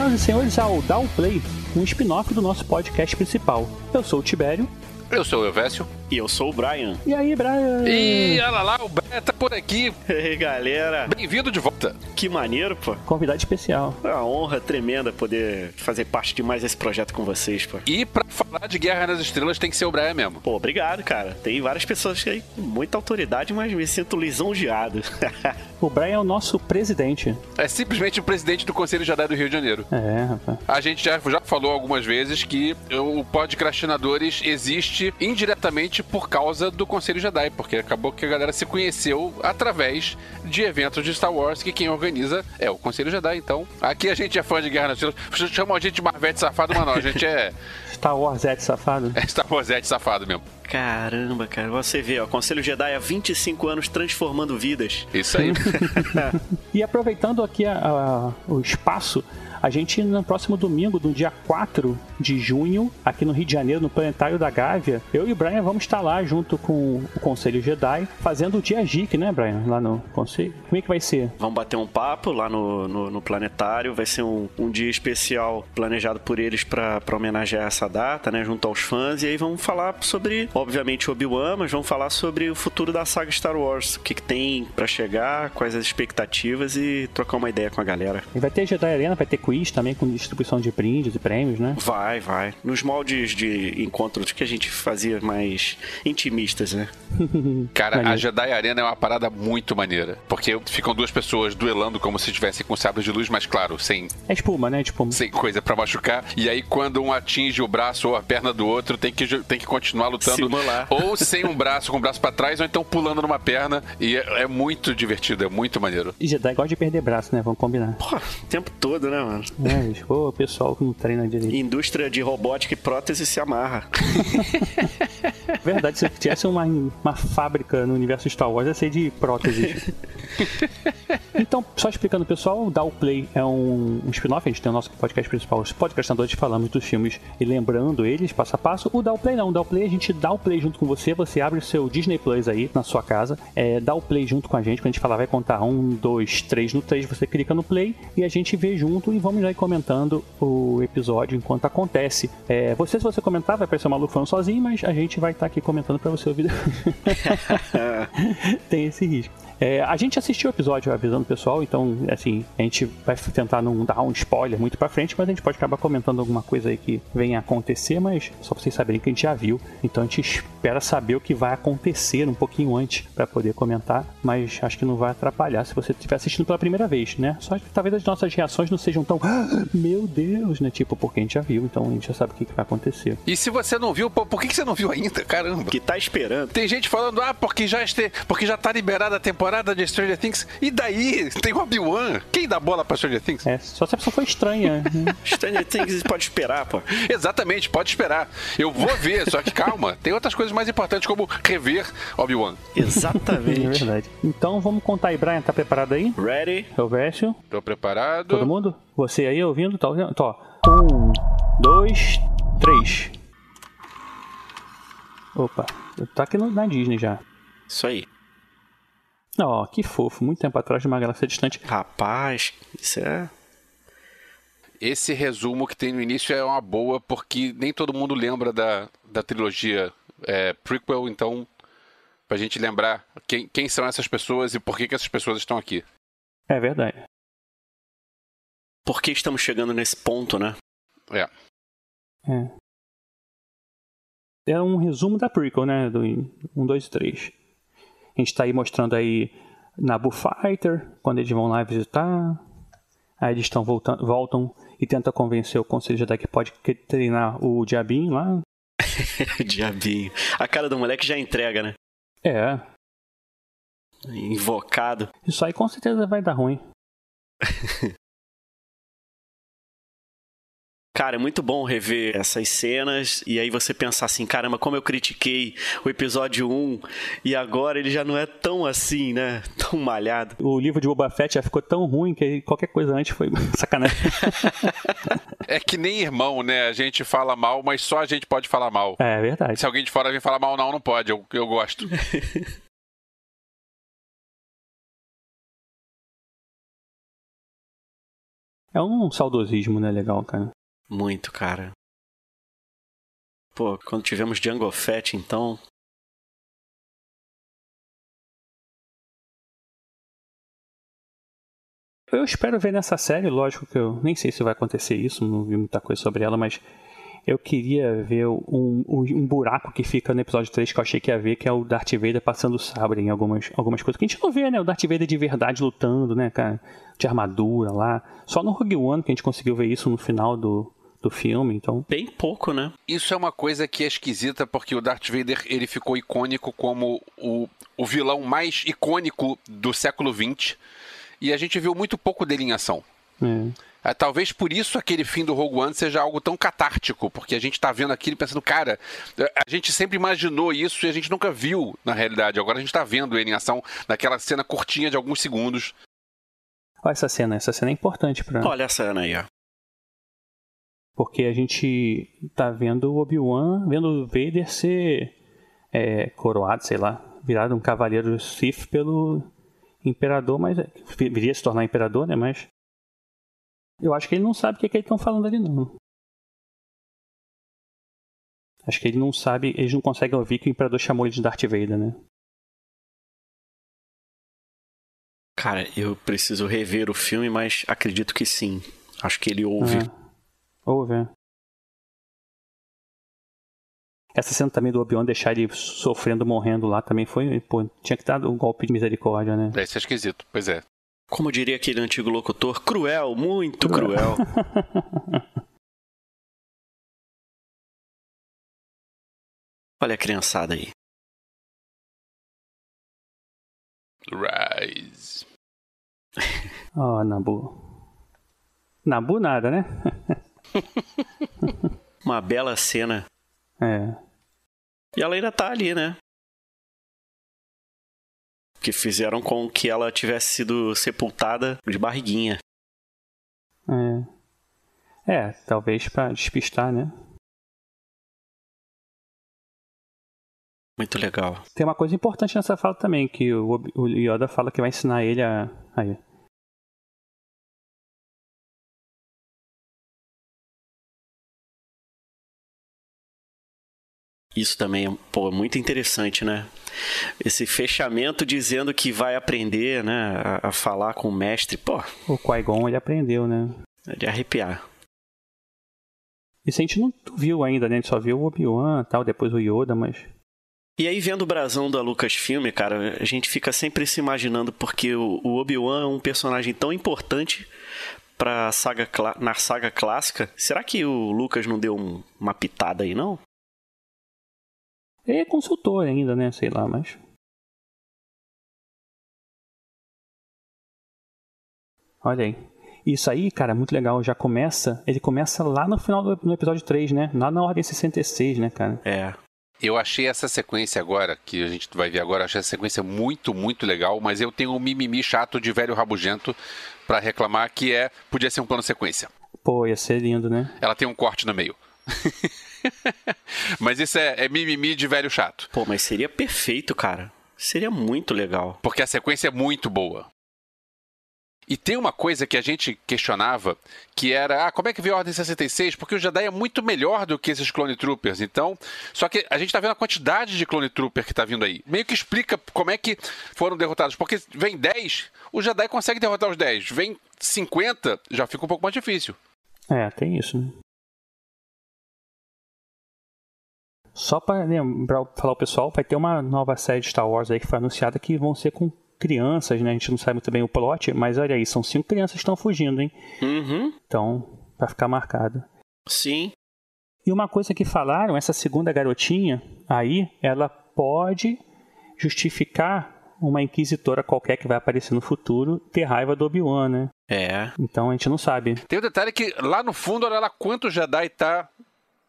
Senhoras e senhores, ao Down Play, um spin-off do nosso podcast principal. Eu sou o Tibério. Eu sou o Elvésio. E eu sou o Brian. E aí, Brian? E olha lá, o Brian tá por aqui. E aí, galera. Bem-vindo de volta. Que maneiro, pô. Convidado especial. É uma honra tremenda poder fazer parte de mais esse projeto com vocês, pô. E pra falar de Guerra nas Estrelas tem que ser o Brian mesmo. Pô, obrigado, cara. Tem várias pessoas aí com muita autoridade, mas me sinto lisonjeado. o Brian é o nosso presidente. É simplesmente o presidente do Conselho Jedi do Rio de Janeiro. É, rapaz. A gente já, já falou algumas vezes que o Podcrastinadores existe indiretamente por causa do Conselho Jedi, porque acabou que a galera se conheceu através de eventos de Star Wars que quem organiza é o Conselho Jedi. Então, aqui a gente é fã de Guerra nas Estrelas. Chamam a gente de Marvete safado, mas não, a gente é. Star Wars safado? É Star Wars safado mesmo. Caramba, cara, você vê, ó, Conselho Jedi há 25 anos transformando vidas. Isso aí. e aproveitando aqui a, a, o espaço, a gente, no próximo domingo, do dia 4 de junho, aqui no Rio de Janeiro, no Planetário da Gávea, eu e o Brian vamos estar lá junto com o Conselho Jedi, fazendo o dia geek, né, Brian? Lá no Conselho. Como é que vai ser? Vamos bater um papo lá no, no, no Planetário. Vai ser um, um dia especial planejado por eles para homenagear essa data, né, junto aos fãs. E aí vamos falar sobre, obviamente, Obi-Wan, mas vamos falar sobre o futuro da saga Star Wars. O que, que tem para chegar, quais as expectativas e trocar uma ideia com a galera. E vai ter Jedi Arena, vai ter quiz também com distribuição de brindes e prêmios, né? Vai, vai. Nos moldes de encontros que a gente fazia mais intimistas, né? Cara, a Jedi Arena é uma parada muito maneira. Porque ficam duas pessoas duelando como se estivessem com sabres de luz, mas claro, sem. É espuma, né? Espuma. Sem coisa para machucar. E aí, quando um atinge o braço ou a perna do outro, tem que, tem que continuar lutando. Simular. Ou sem um braço, com o braço para trás, ou então pulando numa perna. E é, é, muito divertido, é muito maneiro. E Jedi gosta de perder braço, né? Vamos combinar. Pô, o tempo todo, né, mano? Mano. É, o pessoal que não treina direito. Indústria de robótica e prótese se amarra. Verdade, se tivesse uma, uma fábrica no universo Star Wars, ia ser de próteses. então, só explicando, pessoal, o Dow Play é um, um spin-off, a gente tem o nosso podcast principal, os podcastadores falamos dos filmes e lembrando eles passo a passo. O Dow Play não, o Dow Play a gente dá o play junto com você, você abre o seu Disney Plus aí na sua casa, é, dá o play junto com a gente, quando a gente falar vai contar um, dois, três no três, você clica no play e a gente vê junto e vamos aí comentando o episódio enquanto acontece. É, você, se você comentar, vai parecer um maluco falando sozinho, mas a gente vai estar tá aqui comentando para você ouvir. Tem esse risco. É, a gente assistiu o episódio avisando o pessoal, então, assim, a gente vai tentar não dar um spoiler muito pra frente, mas a gente pode acabar comentando alguma coisa aí que venha a acontecer, mas só pra vocês saberem que a gente já viu. Então a gente espera saber o que vai acontecer um pouquinho antes para poder comentar, mas acho que não vai atrapalhar se você estiver assistindo pela primeira vez, né? Só que talvez as nossas reações não sejam tão, ah, meu Deus, né? Tipo, porque a gente já viu, então a gente já sabe o que, que vai acontecer. E se você não viu, pô, por que, que você não viu ainda? Caramba. Que tá esperando. Tem gente falando, ah, porque já, este, porque já tá liberada a temporada temporada de Stranger Things. E daí? Tem Obi-Wan. Quem dá bola pra Stranger Things? É, só se a pessoa for estranha. Né? Stranger Things pode esperar, pô. Exatamente, pode esperar. Eu vou ver, só que calma. Tem outras coisas mais importantes, como rever Obi-Wan. Exatamente. É verdade. Então vamos contar aí, Brian. Tá preparado aí? Ready. Eu vejo. Tô preparado. Todo mundo? Você aí ouvindo? Tá ouvindo? Tó. Um, dois, três. Opa, tá aqui no, na Disney já. Isso aí. Ó, oh, que fofo. Muito tempo atrás de uma galáxia distante. Rapaz, isso é. Esse resumo que tem no início é uma boa, porque nem todo mundo lembra da, da trilogia é, prequel, então, pra gente lembrar quem, quem são essas pessoas e por que, que essas pessoas estão aqui. É verdade. Por que estamos chegando nesse ponto, né? É. É. É um resumo da prequel, né? Do 1, 2 e 3. A gente está aí mostrando aí Nabu Fighter, quando eles vão lá visitar. Aí eles estão voltando, voltam e tentam convencer o Conselho Jedi que pode treinar o Diabinho lá. Diabinho. A cara do moleque já entrega, né? É. Invocado. Isso aí com certeza vai dar ruim. Cara, é muito bom rever essas cenas e aí você pensar assim, caramba, como eu critiquei o episódio 1 e agora ele já não é tão assim, né? Tão malhado. O livro de Boba Fett já ficou tão ruim que qualquer coisa antes foi sacanagem. é que nem irmão, né? A gente fala mal, mas só a gente pode falar mal. É, verdade. Se alguém de fora vir falar mal, não, não pode. Eu, eu gosto. É um saudosismo, né? Legal, cara. Muito, cara. Pô, quando tivemos Django Fett, então. Eu espero ver nessa série, lógico que eu nem sei se vai acontecer isso, não vi muita coisa sobre ela, mas eu queria ver um, um, buraco que fica no episódio 3 que eu achei que ia ver, que é o Darth Vader passando o sabre em algumas, algumas coisas que a gente não vê, né? O Darth Vader de verdade lutando, né, cara? De armadura lá. Só no Rogue One que a gente conseguiu ver isso no final do, do filme, então... Bem pouco, né? Isso é uma coisa que é esquisita, porque o Darth Vader, ele ficou icônico como o, o vilão mais icônico do século XX, e a gente viu muito pouco dele em ação. É. É, talvez por isso aquele fim do Rogue One seja algo tão catártico, porque a gente está vendo aquilo pensando, cara, a gente sempre imaginou isso e a gente nunca viu na realidade. Agora a gente está vendo ele em ação naquela cena curtinha de alguns segundos. Olha essa cena, essa cena é importante para. Olha a cena aí, ó. Porque a gente tá vendo o Obi-Wan, vendo o Vader ser é, coroado, sei lá, virado um cavaleiro Sith pelo imperador, mas é, viria se tornar imperador, né? Mas eu acho que ele não sabe o que, é que eles estão falando ali, não. Acho que ele não sabe, eles não conseguem ouvir que o Imperador chamou ele de Darth Vader, né? Cara, eu preciso rever o filme, mas acredito que sim. Acho que ele ouve. Ah, ouve, é. Essa cena também do Obi-Wan deixar ele sofrendo, morrendo lá também foi. Pô, tinha que dar um golpe de misericórdia, né? Isso é esquisito, pois é. Como diria aquele antigo locutor, cruel, muito cruel. Olha a criançada aí. Rise. Oh, Nabu. Nabu nada, né? Uma bela cena. É. E ela ainda tá ali, né? que fizeram com que ela tivesse sido sepultada de barriguinha. É. É, talvez para despistar, né? Muito legal. Tem uma coisa importante nessa fala também, que o, Yoda fala que vai ensinar ele a. Aí. Isso também é pô, muito interessante, né? Esse fechamento dizendo que vai aprender, né? A, a falar com o mestre. Pô. O Qui-Gon ele aprendeu, né? É de arrepiar. Isso a gente não viu ainda, né? A gente só viu o Obi-Wan tal, depois o Yoda, mas. E aí, vendo o brasão da Lucasfilm, cara, a gente fica sempre se imaginando porque o, o Obi-Wan é um personagem tão importante pra saga, na saga clássica. Será que o Lucas não deu um, uma pitada aí, não? Ele é consultor ainda, né? Sei lá, mas. Olha aí. Isso aí, cara, muito legal. Já começa. Ele começa lá no final do no episódio 3, né? Lá na ordem 66, né, cara? É. Eu achei essa sequência agora, que a gente vai ver agora, achei essa sequência muito, muito legal, mas eu tenho um mimimi chato de velho rabugento para reclamar que é. Podia ser um plano sequência. Pô, ia ser lindo, né? Ela tem um corte no meio. mas isso é, é mimimi de velho chato. Pô, mas seria perfeito, cara. Seria muito legal. Porque a sequência é muito boa. E tem uma coisa que a gente questionava, que era, ah, como é que veio a Ordem 66? Porque o Jedi é muito melhor do que esses Clone Troopers. Então, só que a gente tá vendo a quantidade de Clone Trooper que tá vindo aí. Meio que explica como é que foram derrotados. Porque vem 10, o Jedi consegue derrotar os 10. Vem 50, já fica um pouco mais difícil. É, tem isso, né? Só para lembrar, falar o pessoal, vai ter uma nova série de Star Wars aí que foi anunciada que vão ser com crianças, né? A gente não sabe muito bem o plot, mas olha aí, são cinco crianças que estão fugindo, hein? Uhum. Então, para ficar marcado. Sim. E uma coisa que falaram, essa segunda garotinha aí, ela pode justificar uma inquisitora qualquer que vai aparecer no futuro ter raiva do Obi-Wan, né? É. Então a gente não sabe. Tem o um detalhe que lá no fundo, olha lá quanto Jedi tá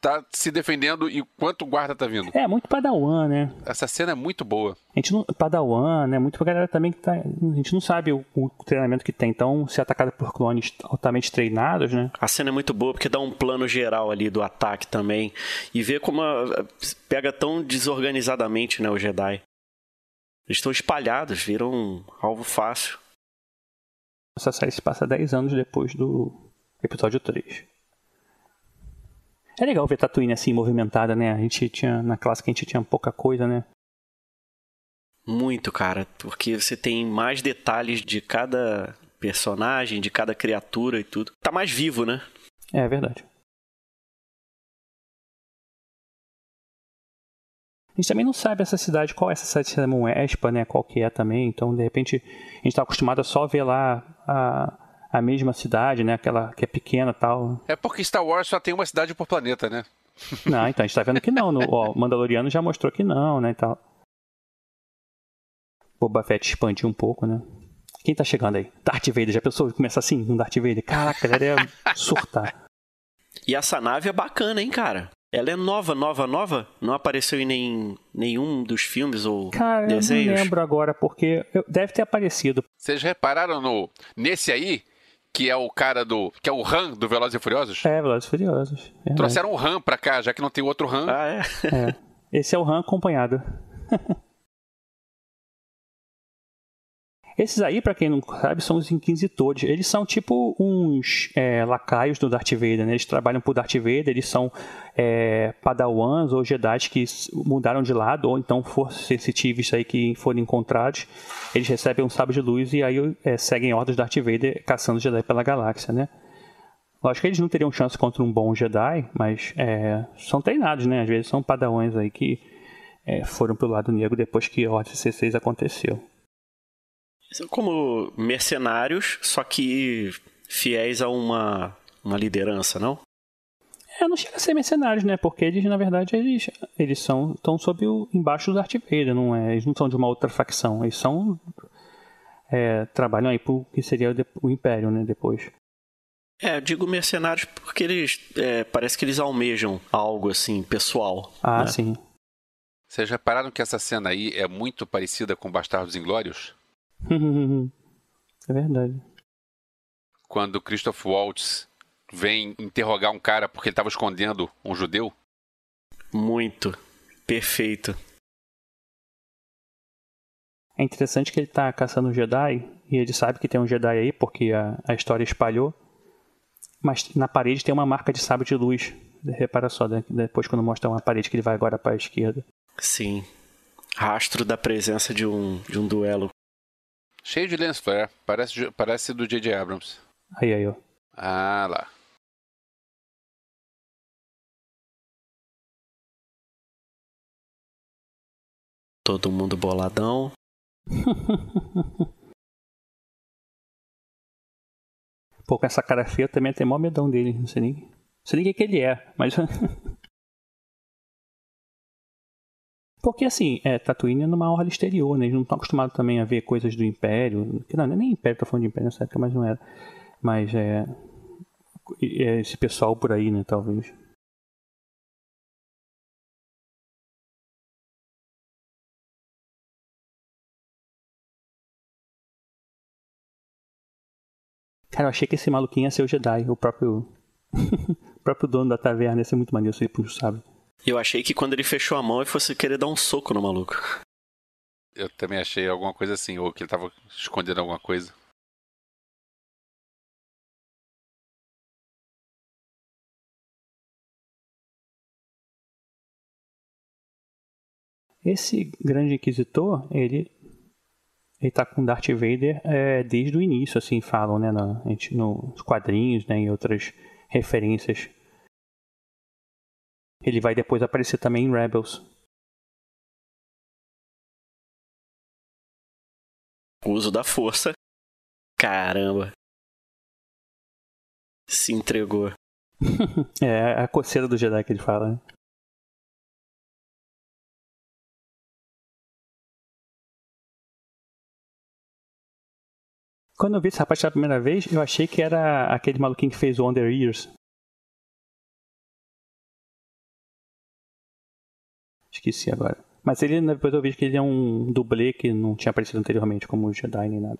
tá se defendendo e quanto guarda tá vindo. É, muito Padawan, né? Essa cena é muito boa. A gente não. Padawan, né? Muito pra galera também que tá. A gente não sabe o, o treinamento que tem. Então, ser atacado por clones altamente treinados, né? A cena é muito boa porque dá um plano geral ali do ataque também. E vê como a, pega tão desorganizadamente, né, o Jedi. Eles estão espalhados, viram um alvo fácil. Essa série se passa 10 anos depois do episódio 3. É legal ver Tatooine assim movimentada, né? A gente tinha na classe que a gente tinha pouca coisa, né? Muito, cara, porque você tem mais detalhes de cada personagem, de cada criatura e tudo. Tá mais vivo, né? É verdade. A gente também não sabe essa cidade, qual é essa cidade de Simon Espa, né? Qual que é também. Então, de repente, a gente tá acostumado a só ver lá a, a mesma cidade, né? Aquela que é pequena tal. É porque Star Wars só tem uma cidade por planeta, né? Não, então a gente tá vendo que não. No, ó, o Mandaloriano já mostrou que não, né? E tal. Boba Fett expandiu um pouco, né? Quem tá chegando aí? Darth Vader. Já pensou começar assim, um Darth Vader? Caraca, ele ia surtar. E essa nave é bacana, hein, cara? Ela é nova, nova, nova? Não apareceu em nem, nenhum dos filmes ou Cara, desenhos? eu não lembro agora, porque eu- deve ter aparecido. Vocês repararam no nesse aí, que é o cara do. que é o Han do Velozes e Furiosos? É, Velozes e Furiosos. verdade. Trouxeram o Han pra cá, já que não tem outro Han. Ah, é? É. Esse é o Han acompanhado. Esses aí, pra quem não sabe, são os inquisitores. Eles são tipo uns é, lacaios do Darth Vader, né? Eles trabalham pro Darth Vader, eles são é, padawans ou Jedi que mudaram de lado, ou então forças sensitivas aí que forem encontrados. Eles recebem um sábio de luz e aí é, seguem ordens do Darth Vader caçando Jedi pela galáxia, né? Lógico que eles não teriam chance contra um bom Jedi, mas é, são treinados, né? Às vezes são padawans aí que é, foram pro lado negro depois que a Ordem 16 aconteceu. São como mercenários, só que fiéis a uma, uma liderança, não? É, não chega a ser mercenários, né? Porque eles, na verdade, eles, eles são estão sob o embaixo do Darth Vader, não é? Eles não são de uma outra facção, eles são é, trabalham aí pro que seria o, o Império, né? Depois. É, eu digo mercenários porque eles. é, parece que eles almejam algo assim, pessoal. Ah, né? sim. Vocês repararam que essa cena aí é muito parecida com Bastardos Inglórios? é verdade. Quando Christoph Waltz vem interrogar um cara porque ele estava escondendo um judeu? Muito. Perfeito. É interessante que ele tá caçando um Jedi e ele sabe que tem um Jedi aí porque a, a história espalhou. Mas na parede tem uma marca de sábio de luz. Repara só, né? depois quando mostra uma parede que ele vai agora para a esquerda. Sim. Rastro da presença de um, de um duelo. Cheio de lens flare, parece, parece do J.J. Abrams. Aí, aí, ó. Ah lá. Todo mundo boladão. Pô, com essa cara feia também tem mó medão dele. Não sei nem, não sei nem o que, que ele é, mas. Porque assim, é, Tatooine é numa orla exterior, né? Eles não estão acostumados também a ver coisas do Império. Que Não, é nem Império, tô falando de Império nessa época, mas não era. Mas é. é esse pessoal por aí, né? Talvez. Cara, eu achei que esse maluquinho ia ser o Jedi, o próprio. o próprio dono da taverna ia ser muito maneiro se ele puxa, sabe? Eu achei que quando ele fechou a mão ele fosse querer dar um soco no maluco. Eu também achei alguma coisa assim, ou que ele estava escondendo alguma coisa. Esse grande inquisitor, ele ele tá com Darth Vader é, desde o início, assim falam, né, na, gente, nos quadrinhos, né, em outras referências. Ele vai depois aparecer também em Rebels. Uso da força. Caramba. Se entregou. É a coceira do Jedi que ele fala, né? Quando eu vi esse rapaz pela primeira vez, eu achei que era aquele maluquinho que fez o Under Ears. esqueci agora. Mas ele, né, depois eu vi que ele é um dublê que não tinha aparecido anteriormente como Jedi nem nada.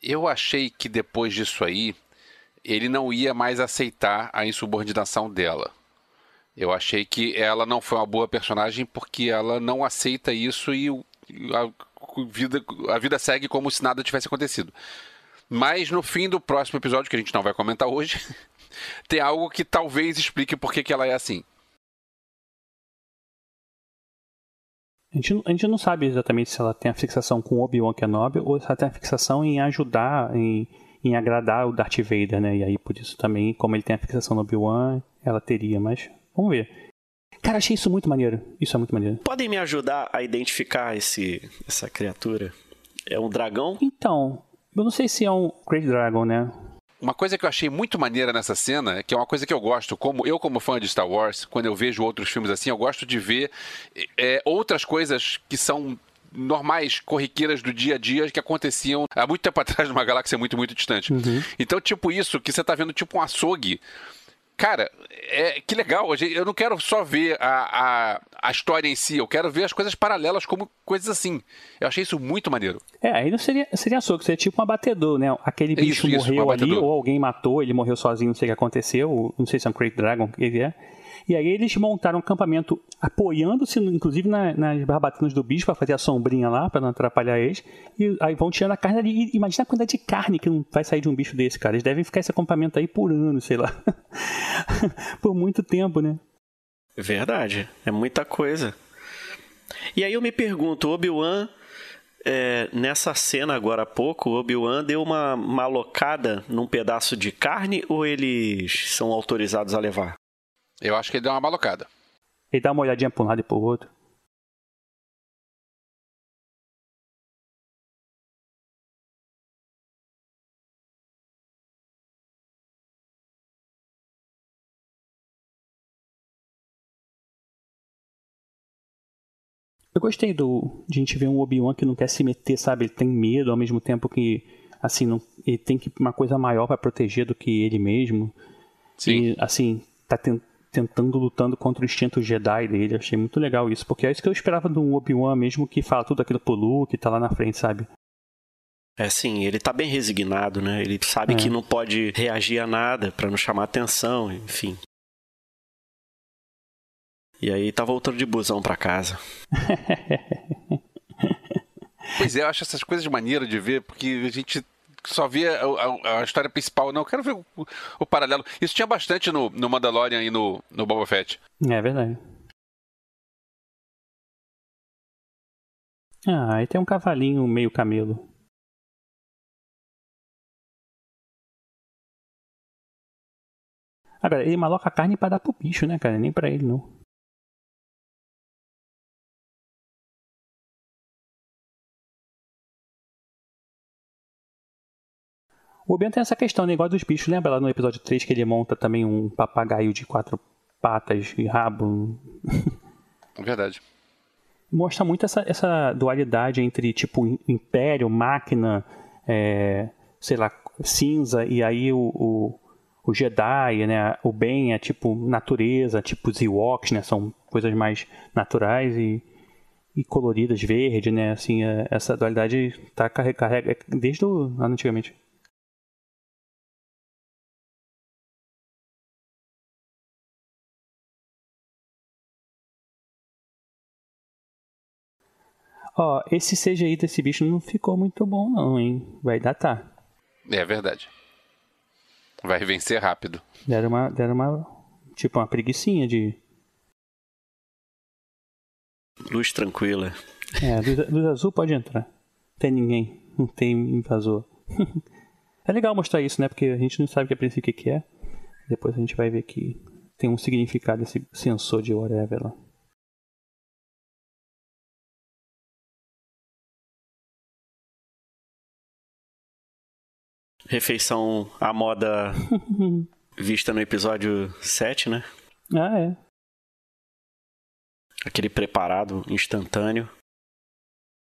Eu achei que depois disso aí, ele não ia mais aceitar a insubordinação dela. Eu achei que ela não foi uma boa personagem porque ela não aceita isso e a vida, a vida segue como se nada tivesse acontecido. Mas no fim do próximo episódio, que a gente não vai comentar hoje, tem algo que talvez explique por que, que ela é assim. A gente, a gente não sabe exatamente se ela tem a fixação com Obi-Wan Kenobi ou se ela tem a fixação em ajudar, em, em agradar o Darth Vader, né? E aí, por isso também, como ele tem a fixação no Obi-Wan, ela teria, mas vamos ver. Cara, achei isso muito maneiro. Isso é muito maneiro. Podem me ajudar a identificar esse, essa criatura? É um dragão? Então, eu não sei se é um Great Dragon, né? Uma coisa que eu achei muito maneira nessa cena, que é uma coisa que eu gosto, como eu como fã de Star Wars, quando eu vejo outros filmes assim, eu gosto de ver é, outras coisas que são normais, corriqueiras do dia a dia que aconteciam há muito tempo atrás numa galáxia muito, muito distante. Uhum. Então, tipo isso, que você tá vendo tipo um açougue Cara, é, que legal. Eu não quero só ver a, a, a, história em si, eu quero ver as coisas paralelas como coisas assim. Eu achei isso muito maneiro. É, aí não seria, seria açougue, seria tipo um abatedor, né? Aquele bicho isso, morreu isso, um ali, ou alguém matou, ele morreu sozinho, não sei o que aconteceu, não sei se é um Great Dragon, ele é. E aí eles montaram um acampamento apoiando-se, inclusive, na, nas barbatanas do bicho para fazer a sombrinha lá, para não atrapalhar eles. E aí vão tirando a carne ali. Imagina a quantidade de carne que não vai sair de um bicho desse, cara. Eles devem ficar esse acampamento aí por anos, sei lá. por muito tempo, né? Verdade. É muita coisa. E aí eu me pergunto, Obi-Wan... É, nessa cena agora há pouco, o Obi-Wan deu uma malocada num pedaço de carne ou eles são autorizados a levar? Eu acho que ele deu uma malocada. Ele dá uma olhadinha para um lado e para o outro. Eu gostei do de a gente ver um Obi-Wan que não quer se meter, sabe? Ele tem medo ao mesmo tempo que assim, não, ele tem que uma coisa maior para proteger do que ele mesmo. Sim. E assim, tá tentando tentando lutando contra o instinto Jedi dele. Achei muito legal isso, porque é isso que eu esperava de um Obi-Wan mesmo que fala tudo aquilo pro Luke, tá lá na frente, sabe? É sim, ele tá bem resignado, né? Ele sabe é. que não pode reagir a nada para não chamar atenção, enfim. E aí tá voltando de busão para casa. pois é, eu acho essas coisas maneiras de ver, porque a gente só via a, a, a, história principal, não. Eu quero ver o, o, paralelo. Isso tinha bastante no, no Mandalorian e no, no Boba Fett. É verdade. Ah, aí tem um cavalinho meio camelo. Agora, ele maloca a carne pra dar pro bicho, né, cara? Nem pra ele, não. O Obi-Wan tem essa questão, negócio dos bichos. Lembra lá no episódio 3 que ele monta também um papagaio de quatro patas e rabo? Verdade. Mostra muito essa, essa dualidade entre, tipo, império, máquina, é, sei lá, cinza, e aí o, o, o, Jedi, né? O bem é tipo natureza, tipo os Ewoks, né? São coisas mais naturais e, e coloridas, verde, né? Assim, é, essa dualidade tá carrega desde o, antigamente. Ó, esse CGI desse bicho não ficou muito bom não, hein? Vai datar. É verdade. Vai vencer rápido. Deram uma, deram uma tipo uma preguiçinha de... Luz tranquila. É, luz, luz azul pode entrar. Não tem ninguém, não tem invasor. é legal mostrar isso, né? Porque a gente não sabe que a princípio o que é. Depois a gente vai ver que tem um significado esse sensor de whatever lá. Refeição à moda vista no episódio 7, né? Ah, é. Aquele preparado instantâneo.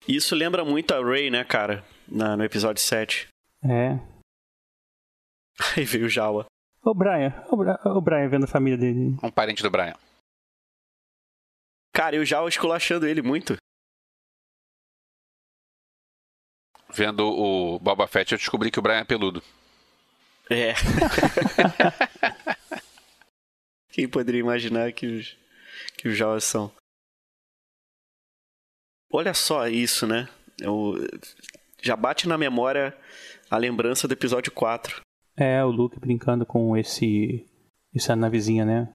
Isso lembra muito a Ray, né, cara? Na, no episódio 7. É. Aí veio o Jawa. O Brian. O, Bra o Brian vendo a família dele. Um parente do Brian. Cara, e o Jawa esculachando ele muito. Vendo o Boba Fett, eu descobri que o Brian é peludo. É. Quem poderia imaginar que os, que os Jawas são? Olha só isso, né? Eu, já bate na memória a lembrança do episódio 4. É, o Luke brincando com esse. essa navezinha, né?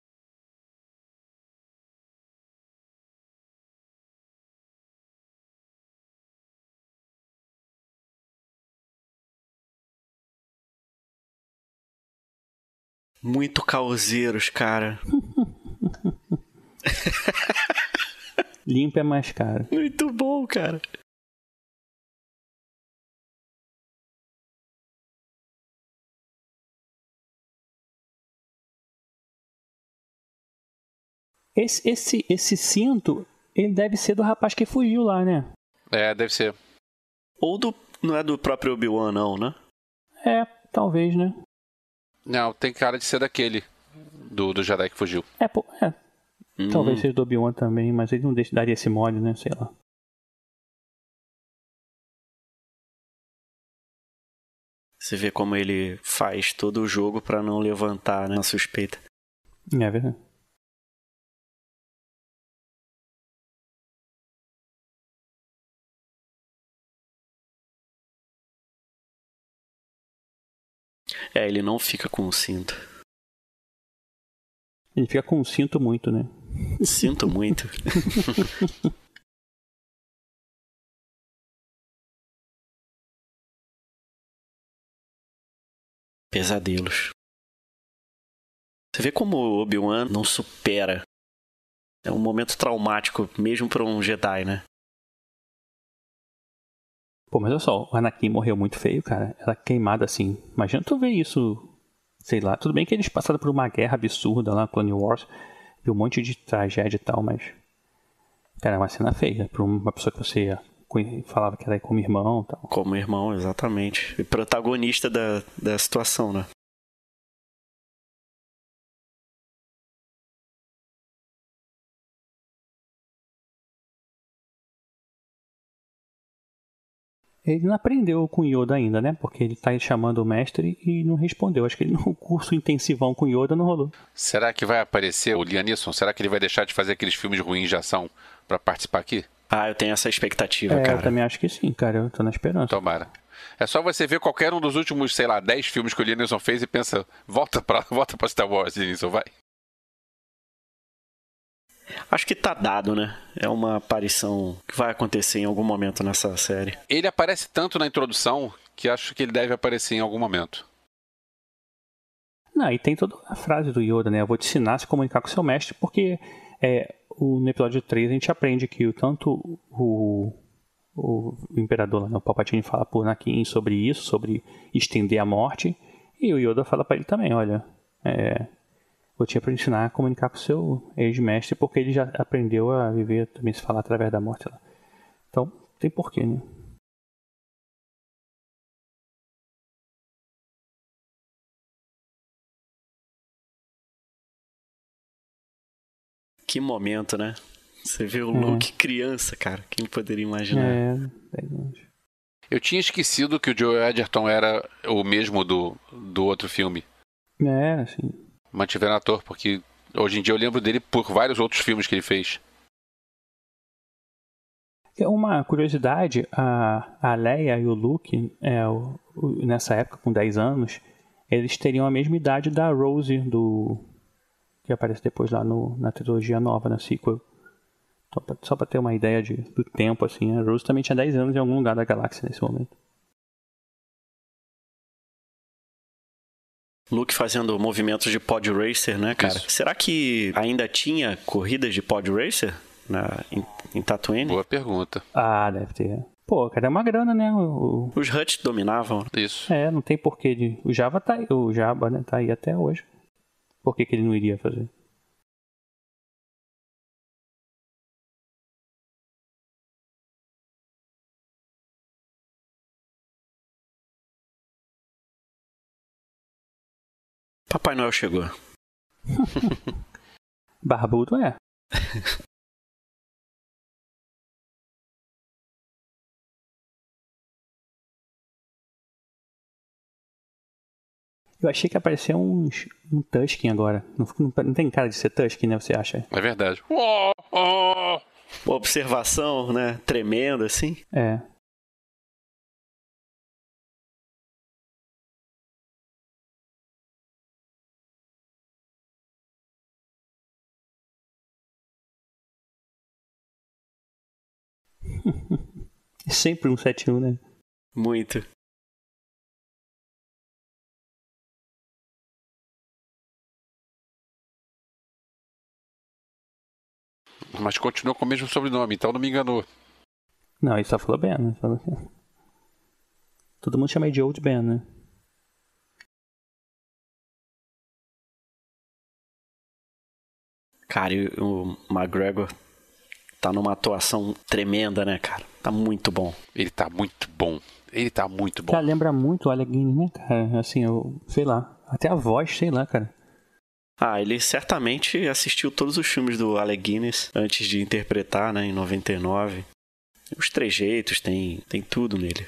Muito causeiros, cara. Limpo é mais caro. Muito bom, cara. Esse, esse, esse cinto, ele deve ser do rapaz que fugiu lá, né? É, deve ser. Ou do. Não é do próprio Obi-Wan, não, né? É, talvez, né? Não, tem cara de ser daquele. Do, do Jedi que fugiu. É, pô, é. Hum. Talvez seja do Obi-Wan também, mas ele não deixa, daria esse mole, né? Sei lá. Você vê como ele faz todo o jogo pra não levantar né, a suspeita. É verdade. É, ele não fica com o cinto. Ele fica com um cinto muito, né? Sinto muito. Pesadelos. Você vê como o Obi-Wan não supera. É um momento traumático, mesmo para um Jedi, né? Pô, mas olha só, o Anakin morreu muito feio, cara. Ela queimada assim. Imagina tu ver isso, sei lá. Tudo bem que eles passaram por uma guerra absurda lá, Clone Wars. Viu um monte de tragédia e tal, mas. Cara, é uma cena feia. Pra uma pessoa que você falava que era como irmão e tal. Como irmão, exatamente. E protagonista da, da situação, né? Ele não aprendeu com Yoda ainda, né? Porque ele tá chamando o mestre e não respondeu. Acho que ele no curso intensivão com Yoda não rolou. Será que vai aparecer o Liam Neeson? Será que ele vai deixar de fazer aqueles filmes ruins de ação pra participar aqui? Ah, eu tenho essa expectativa, É, eu cara. também acho que sim, cara. Eu tô na esperança. Tomara. É só você ver qualquer um dos últimos, sei lá, 10 filmes que o Liam Neeson fez e pensa, volta pra, volta pra Star Wars, Liam Neeson, vai. Acho que tá dado, né? É uma aparição que vai acontecer em algum momento nessa série. Ele aparece tanto na introdução que acho que ele deve aparecer em algum momento. Não, e tem toda a frase do Yoda, né? Eu vou te ensinar a se comunicar com seu mestre, porque é, o, no episódio 3 a gente aprende que o, tanto o, o, o imperador né, o Palpatine fala pro Anakin sobre isso, sobre estender a morte, e o Yoda fala pra ele também, olha, é, eu tinha pra ensinar a comunicar com seu ex-mestre, porque ele já aprendeu a viver, também se falar através da morte lá. Então, tem porquê, né? Que momento, né? Você vê o É. Luke criança, cara. Quem poderia imaginar? É, dez anos. Eu tinha esquecido que o Joe Edgerton era o mesmo do, do outro filme. É, assim, Mantiveram ator, porque hoje em dia eu lembro dele por vários outros filmes que ele fez. É Uma curiosidade, a, a Leia e o Luke, é, o- o- nessa época, com 10 anos, eles teriam a mesma idade da Rose, do que aparece depois lá no, na trilogia nova, na sequel. Só para ter uma ideia de, do tempo, assim, a Rose também tinha 10 anos em algum lugar da galáxia nesse momento. Luke fazendo movimentos de pod racer, né, cara? Isso. Será que ainda tinha corridas de pod racer na, em, em Tatooine? Boa pergunta. Ah, deve ter. Pô, cara, é uma grana, né? O, o- Os Hutt dominavam. Isso. é, não tem porquê de. O Java tá aí, o Jabba, né, tá aí até hoje. Por que, que ele não iria fazer? Papai Noel chegou. Barbudo é. Eu achei que apareceu uns, um Tusken agora. Não, não, tem cara de ser Tusken, né? Você acha? É verdade. Uma observação, né? Tremenda, assim. É. Sempre um 7-1, né? Muito. Mas continuou com o mesmo sobrenome, então não me enganou. Não, ele só falou Ben, né? Falou. Todo mundo chama ele de Old Ben, né? Cara, o McGregor tá numa atuação tremenda, né, cara? Tá muito bom. Ele tá muito bom. Ele tá muito bom. Cara, lembra muito o Guinness, né, cara? Assim, eu sei lá. Até a voz, sei lá, cara. Ah, ele certamente assistiu todos os filmes do Alec Guinness antes de interpretar, né, em 99. Os trejeitos, tem, tem tudo nele.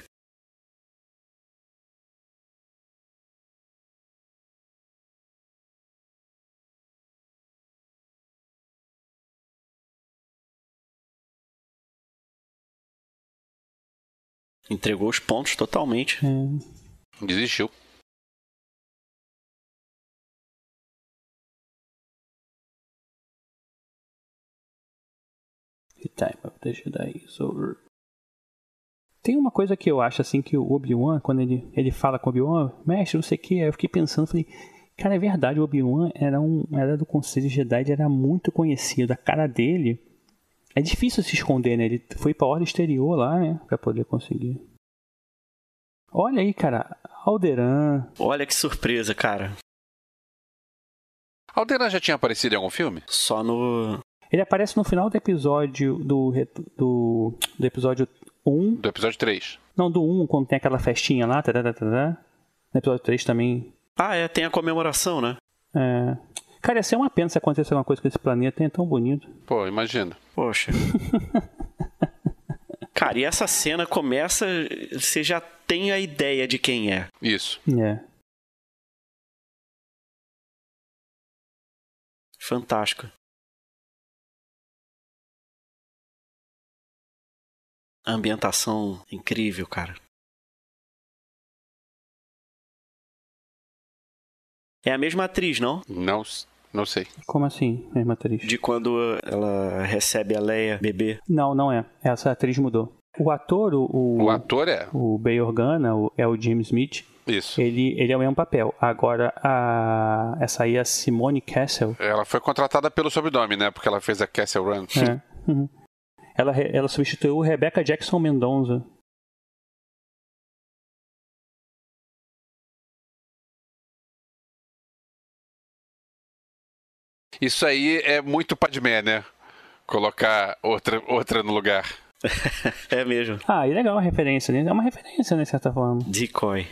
Entregou os pontos totalmente. É. Desistiu. The time of the Jedi is over. Tem uma coisa que eu acho assim que o Obi-Wan, quando ele, ele fala com o Obi-Wan, mestre, não sei o que, aí eu fiquei pensando, falei, cara, é verdade, o Obi-Wan era, um, era do Conselho Jedi, era muito conhecido, a cara dele é difícil se esconder, né? Ele foi pra ordem exterior lá, né? Pra poder conseguir. Olha aí, cara, Alderan. Olha que surpresa, cara. Alderan já tinha aparecido em algum filme? Só no. Ele aparece no final do episódio do, do, do episódio 1. Do episódio 3. Não, do 1, quando tem aquela festinha lá. Tarará, tarará. No episódio 3 também. Ah, é, tem a comemoração, né? É. Cara, ia ser uma pena se acontecer alguma coisa com esse planeta, é tão bonito. Pô, imagina. Poxa. Cara, e essa cena começa. Você já tem a ideia de quem é. Isso. É. Fantástico. A ambientação incrível, cara. É a mesma atriz, não? Não, não sei. Como assim, mesma atriz? De quando ela recebe a Leia bebê. Não, não é. Essa atriz mudou. O ator, o. O ator é. O Bay Organa, o, é o James Smith. Isso. Ele, ele é o mesmo papel. Agora, a, essa aí é a Simone Castle. Ela foi contratada pelo sobrenome, né? Porque ela fez a Castle Run. É. Uhum. Ela, ela substituiu Rebecca Jackson Mendonça. Isso aí é muito Padmé, né? Colocar outra, outra no lugar. é mesmo. Ah, e legal a referência, né? É uma referência, né, de certa forma. Decoy.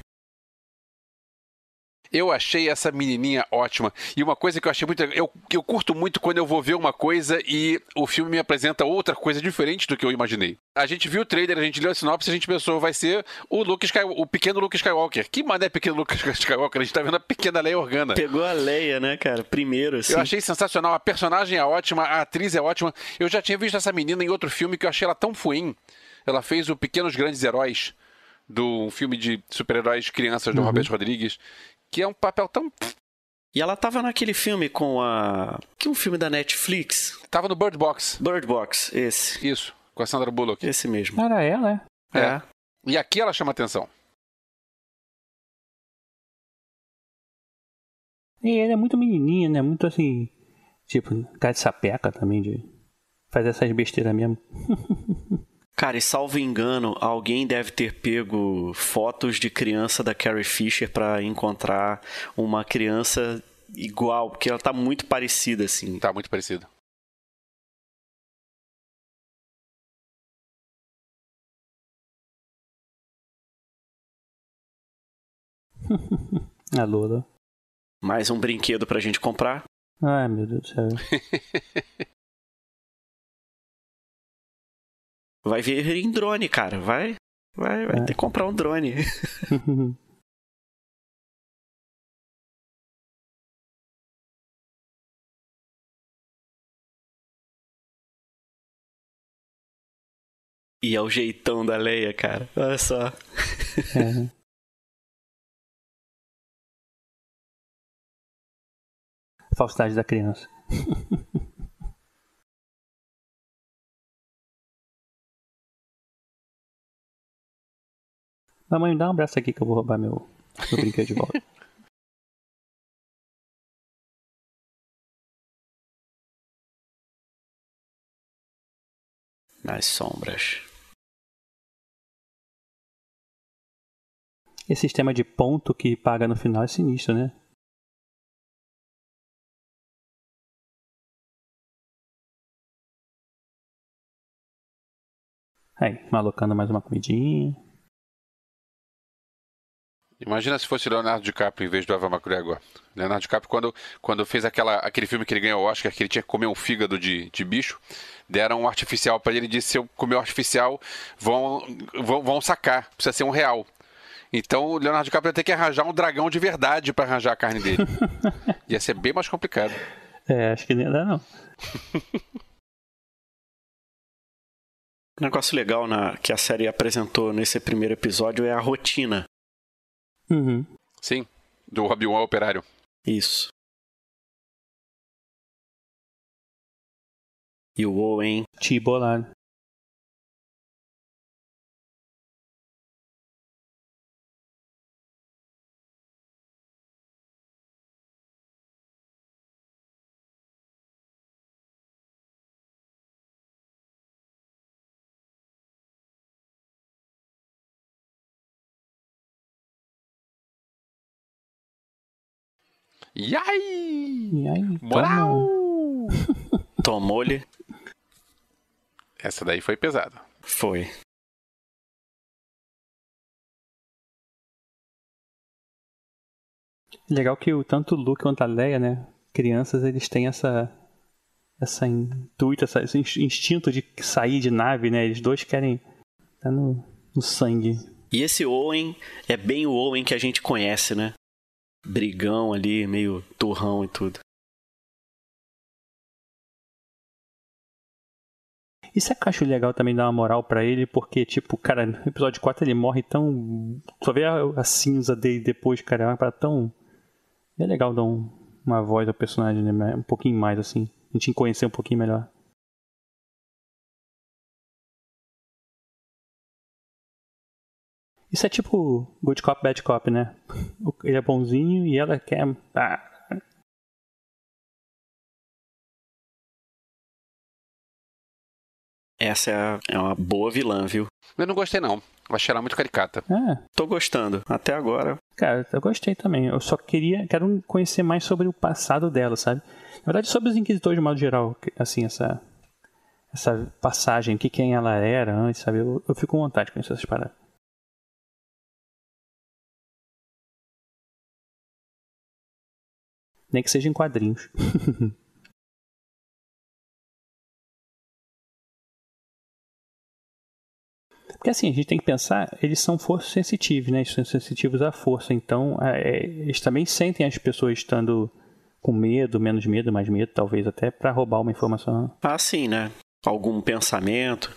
Eu achei essa menininha ótima. E uma coisa que eu achei muito. Eu, eu curto muito quando eu vou ver uma coisa e o filme me apresenta outra coisa diferente do que eu imaginei. A gente viu o trailer, a gente leu a sinopse e a gente pensou, vai ser o Luke Skywalker, o pequeno Luke Skywalker. Que mané pequeno Luke Skywalker? A gente tá vendo a pequena Leia Organa. Pegou a Leia, né, cara? Primeiro, assim. Eu achei sensacional. A personagem é ótima, a atriz é ótima. Eu já tinha visto essa menina em outro filme que eu achei ela tão fuim. Ela fez o Pequenos Grandes Heróis do filme de super-heróis crianças do Uhum. Roberto Rodrigues, que é um papel tão. E ela tava naquele filme com a. Que um filme da Netflix? Tava no Bird Box. Bird Box, esse. Isso, com a Sandra Bullock. Esse mesmo. Era ela, é. É. E aqui ela chama atenção. E ele é muito menininha, né? Muito assim. Tipo, cara de sapeca também, de fazer essas besteiras mesmo. Cara, e salvo engano, alguém deve ter pego fotos de criança da Carrie Fisher pra encontrar uma criança igual, porque ela tá muito parecida, assim. Tá muito parecido. A Lola. Mais um brinquedo pra gente comprar. Ai, meu Deus do céu. Vai vir em drone, cara. Vai, vai, vai é. ter que comprar um drone. E é o jeitão da Leia, cara. Olha só. É. Falsidade da criança. Mamãe, me dá um abraço aqui que eu vou roubar meu, meu brinquedo de volta. Nas sombras. Esse sistema de ponto que paga no final é sinistro, né? Aí, malocando mais uma comidinha. Imagina se fosse Leonardo DiCaprio em vez do Eva McGregor. Leonardo DiCaprio, quando, quando fez aquela, aquele filme que ele ganhou o Oscar, que ele tinha que comer um fígado de, de bicho, deram um artificial para ele e disse: se eu comer o artificial, vão, vão, vão sacar, precisa ser um real. Então o Leonardo DiCaprio ia ter que arranjar um dragão de verdade para arranjar a carne dele. ia ser bem mais complicado. É, acho que nem dá, não. Um negócio legal na, que a série apresentou nesse primeiro episódio é a rotina. Uhum. Sim, do Obi-Wan Operário. Isso. E o Owen. E aí, Moral! Tomou-lhe. Essa daí foi pesada. Foi. Legal que o, tanto o Luke quanto a Leia, né? Crianças, eles têm essa. Essa intuito, essa, esse ins- instinto de sair de nave, né? Eles dois querem. Tá no, no sangue. E esse Owen é bem o Owen que a gente conhece, né? Brigão ali, meio turrão e tudo. Isso é que eu acho legal também dar uma moral pra ele, porque, tipo, cara, no episódio 4 ele morre tão. Só vê a, a cinza dele depois, cara. É uma tão. É legal dar um- uma voz ao personagem, né? Um pouquinho mais, assim. A gente conhecer um pouquinho melhor. Isso é tipo Good Cop, Bad Cop, né? Ele é bonzinho e ela quer. Ah, Essa é, a- é uma boa vilã, viu? Eu não gostei, não. Eu achei ela muito caricata. é, Tô gostando. Até agora. Cara, eu gostei também. Eu só queria, quero conhecer mais sobre o passado dela, sabe? Na verdade, sobre os inquisitores de modo geral, assim, essa essa passagem, que quem ela era antes, sabe? Eu, eu fico com vontade de conhecer essas paradas. Nem que seja em quadrinhos. Porque assim, a gente tem que pensar, eles são força sensitivos, né? Eles são sensitivos à força. Então, é, eles também sentem as pessoas estando com medo, menos medo, mais medo, talvez até para roubar uma informação. Ah, sim, né? Algum pensamento.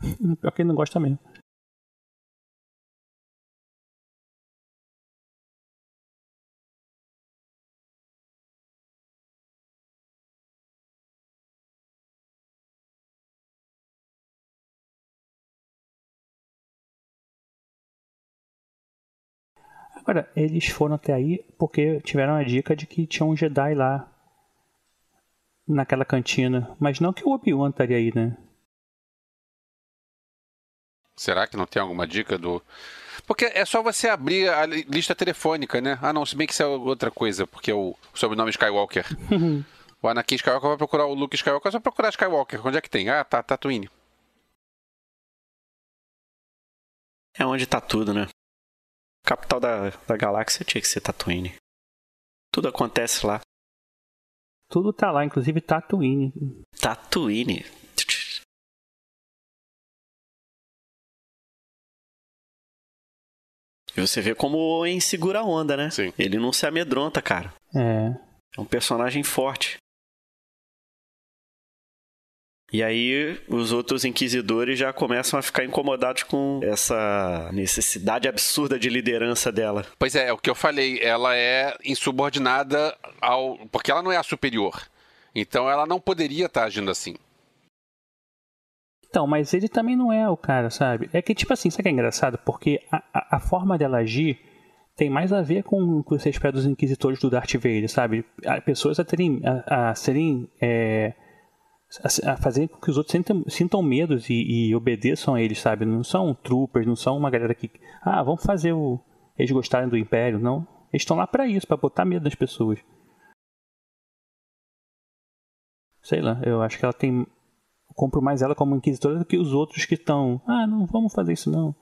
Pior que ele não gosta mesmo. Agora, eles foram até aí porque tiveram a dica de que tinha um Jedi lá naquela cantina. Mas não que o Obi-Wan estaria aí, né? Será que não tem alguma dica do. Porque é só você abrir a li- lista telefônica, né? Ah, não, se bem que isso é outra coisa, porque é o sobrenome Skywalker. o Anakin Skywalker vai procurar o Luke Skywalker, é só procurar Skywalker. Onde é que tem? Ah, tá, Tatooine. É onde tá tudo, né? Capital da, da galáxia tinha que ser Tatooine. Tudo acontece lá. Tudo tá lá, inclusive Tatooine. Tatooine. E você vê como o Owen segura a onda, né? Sim. Ele não se amedronta, cara. É. É um personagem forte. E aí os outros inquisidores já começam a ficar incomodados com essa necessidade absurda de liderança dela. Pois é, é o que eu falei. Ela é insubordinada ao. Porque ela não é a superior. Então ela não poderia estar agindo assim. Então, mas ele também não é o cara, sabe? É que, tipo assim, sabe que é engraçado? Porque a, a, a forma dela agir tem mais a ver com o que você espera dos inquisitores do Darth Vader, sabe? A, pessoas a terem. a, a serem. É, a, a fazer com que os outros sintam, sintam medos e, e, obedeçam a eles, sabe? Não são troopers, não são uma galera que. Ah, vamos fazer o. Eles gostarem do Império, não. Eles estão lá para isso, para botar medo nas pessoas. Sei lá, eu acho que ela tem compro mais ela como inquisitora do que os outros que estão. Ah, não vamos fazer isso não.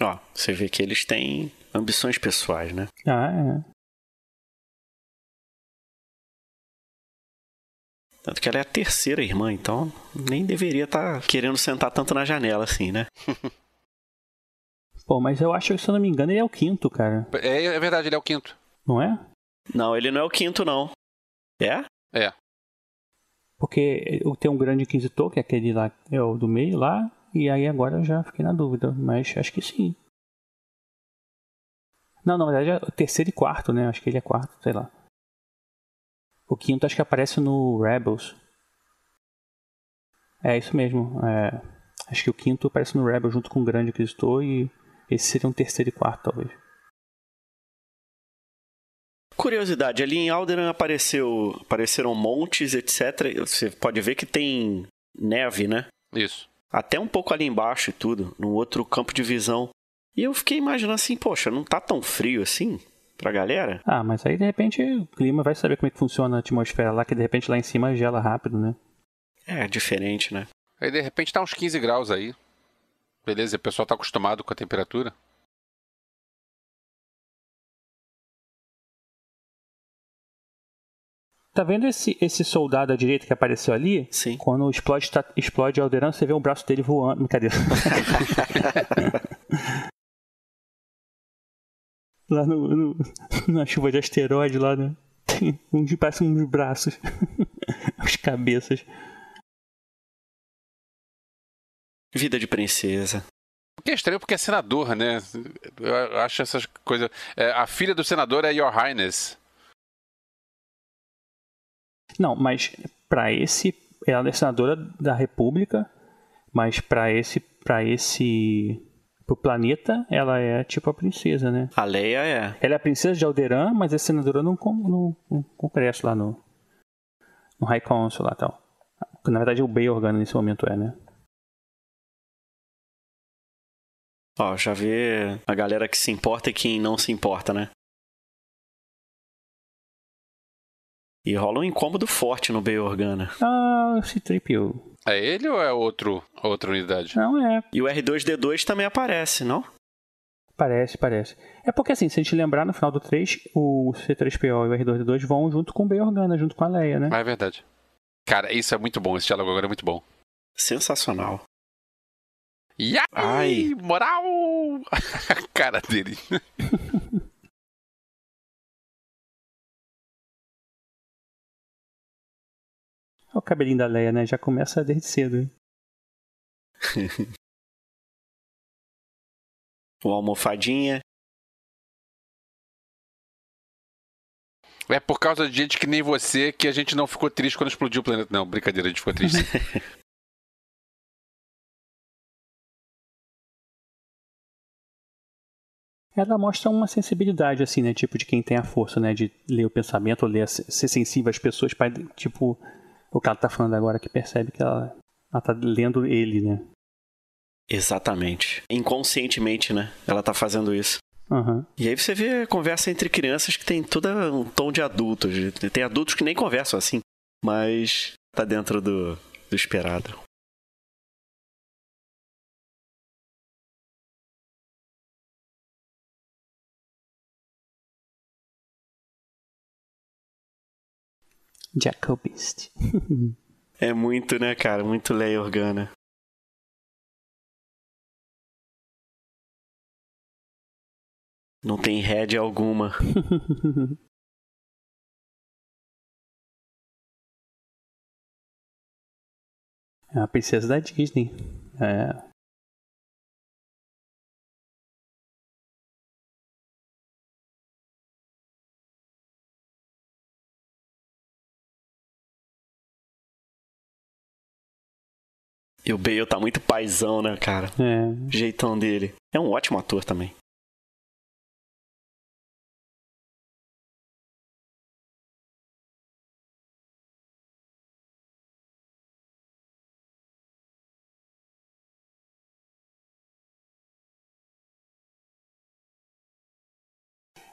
Ó, você vê que eles têm ambições pessoais, né? Ah, é. Tanto que ela é a terceira irmã, então nem deveria estar tá querendo sentar tanto na janela assim, né? Pô, mas eu acho que, se eu não me engano, ele é o quinto, cara. É, é verdade, ele é o quinto. Não é? Não, ele não é o quinto, não. É? É. Porque tem um grande inquisitor, que é aquele lá, é o do meio lá, e aí agora eu já fiquei na dúvida, mas acho que sim. Não, na verdade é o terceiro e quarto, né? Acho que ele é quarto, sei lá. O quinto acho que aparece no Rebels. É isso mesmo. É, acho que o quinto aparece no Rebels junto com o Grande Cristo e esse seria um terceiro e quarto, talvez. Curiosidade, ali em Alderan apareceu, apareceram montes, etc. Você pode ver que tem neve, né? Isso. Até um pouco ali embaixo e tudo, no outro campo de visão. E eu fiquei imaginando assim, poxa, não tá tão frio assim? Pra galera. Ah, mas aí de repente o clima vai saber como é que funciona a atmosfera lá, que de repente lá em cima gela rápido, né? É, diferente, né? Aí de repente tá uns 15 graus aí. Beleza, o pessoal tá acostumado com a temperatura. Tá vendo esse, esse soldado à direita que apareceu ali? Sim. Quando explode, tá, explode Alderan, você vê o braço dele voando. Cadê? lá no, no, na chuva de asteroide lá, né? Tem uns parece uns braços, as cabeças. Vida de princesa. O que é estranho porque é senador, né? Eu acho essas coisas. É, a filha do senador é Your Highness. Não, mas para esse ela é senadora da República, mas para esse para esse pro planeta, ela é tipo a princesa, né? A Leia é. Ela é a princesa de Alderan, mas é senadora no, no, no congresso lá no, no High Council lá tal. Na verdade, o Bay Organa nesse momento é, né? Ó, já vê a galera que se importa e quem não se importa, né? E rola um incômodo forte no Bay Organa. Ah, esse tripio. É ele ou é outro, outra unidade? Não é. E o R2D2 também aparece, não? Parece, parece. É porque assim, se a gente lembrar, no final do 3, o C3PO e o R2D2 vão junto com o B Organa, junto com a Leia, né? Ah, é verdade. Cara, isso é muito bom, esse diálogo agora é muito bom. Sensacional. Yai! Ai! Moral! a cara dele. o cabelinho da Leia, né? Já começa desde cedo. o almofadinha. É por causa de gente que nem você que a gente não ficou triste quando explodiu o planeta. Não, brincadeira, a gente ficou triste. Ela mostra uma sensibilidade, assim, né? Tipo, de quem tem a força, né? De ler o pensamento, ler, ser sensível às pessoas, para, tipo, o ela tá falando agora que percebe que ela, ela tá lendo ele, né? Exatamente. Inconscientemente, né? Ela tá fazendo isso. Uhum. E aí você vê a conversa entre crianças que tem todo um tom de adultos. Tem adultos que nem conversam assim, mas tá dentro do, do esperado. Jacobist. é muito, né, cara? Muito Leia Organa. Não tem head alguma. É a princesa da Disney. É. E o Bale tá muito paizão, né, cara? É. Jeitão dele. É um ótimo ator também.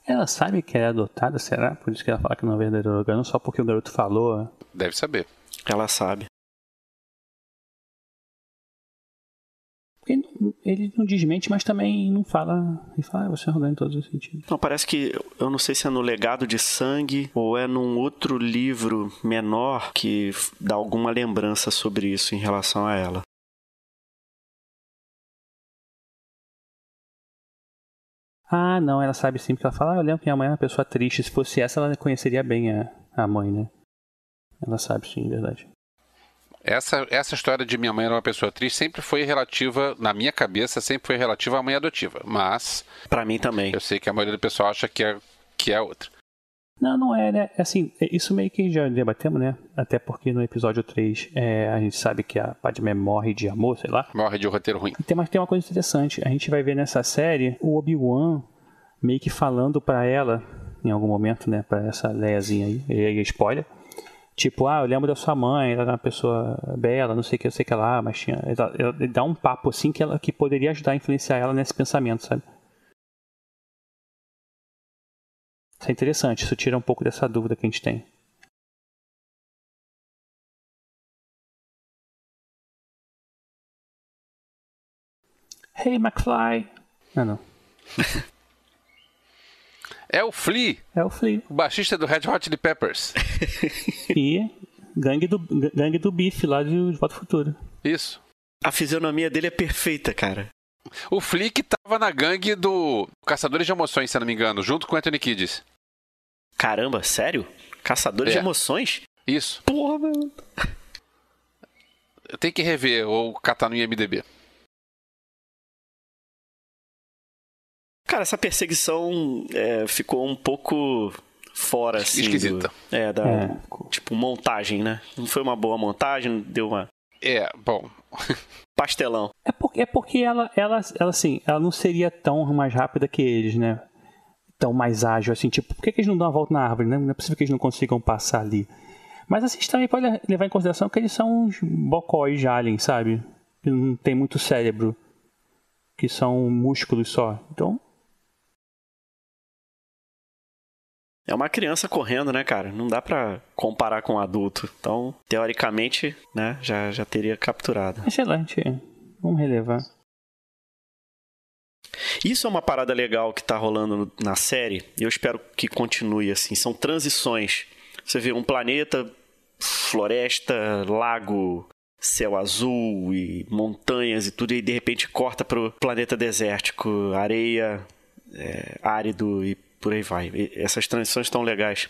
Ela sabe que ela é adotada, será? Por isso que ela fala que não é verdadeiro órgão, só porque o garoto falou. Deve saber. Ela sabe. Ele, ele não desmente, mas também não fala. Ele fala, ah, você é orgânico em todos os sentidos. Não, parece que. Eu não sei se é no Legado de Sangue ou é num outro livro menor que dá alguma lembrança sobre isso em relação a ela. Ah, não, ela sabe sim, porque ela fala, ah, eu lembro que minha mãe é uma pessoa triste. Se fosse essa, ela conheceria bem a, a mãe, né? Ela sabe sim, verdade. Essa, essa história de minha mãe era uma pessoa triste sempre foi relativa, na minha cabeça, sempre foi relativa à mãe adotiva. Mas. para mim também. Eu sei que a maioria do pessoal acha que é, que é outra. Não, não é, né? Assim, isso meio que já debatemos, né? Até porque no episódio 3 é, a gente sabe que a Padmé morre de amor, sei lá. Morre de um roteiro ruim. Tem, mas tem uma coisa interessante. A gente vai ver nessa série o Obi-Wan meio que falando para ela, em algum momento, né? Pra essa Leiazinha aí, e aí spoiler Tipo, ah, eu lembro da sua mãe, ela era uma pessoa bela, não sei o que, eu sei que lá, mas tinha. Ele dá um papo assim que, ela, que poderia ajudar a influenciar ela nesse pensamento, sabe? Isso é interessante, isso tira um pouco dessa dúvida que a gente tem. Hey, McFly! Ah, não. É o Flea. É o Flea. O baixista do Red Hot Chili Peppers. e gangue do, gangue do bife lá de Volta Futuro. Isso. A fisionomia dele é perfeita, cara. O Flea que tava na gangue do Caçadores de Emoções, se não me engano, junto com Anthony Kiddis. Caramba, sério? Caçadores é. de Emoções? Isso. Porra, mano. Tem que rever ou catar no IMDB. Cara, essa perseguição é, ficou um pouco fora, assim. Esquisita. Do, é, da. É. Tipo, montagem, né? Não foi uma boa montagem, deu uma. É, bom. Pastelão. É porque, é porque ela, ela, ela, assim, ela não seria tão mais rápida que eles, né? Tão mais ágil, assim, tipo, por que, que eles não dão uma volta na árvore, né? Não é possível que eles não consigam passar ali. Mas assim, a gente também pode levar em consideração que eles são uns bocóis de alien, sabe? Que não tem muito cérebro. Que são músculos só. Então, É uma criança correndo, né, cara? Não dá para comparar com um adulto. Então, teoricamente, né, já, já teria capturado. Excelente. Vamos relevar. Isso é uma parada legal que tá rolando na série. E eu espero que continue assim. São transições. Você vê um planeta, floresta, lago, céu azul e montanhas e tudo, e de repente corta pro planeta desértico, areia, é, árido e por aí vai. essas transições estão legais.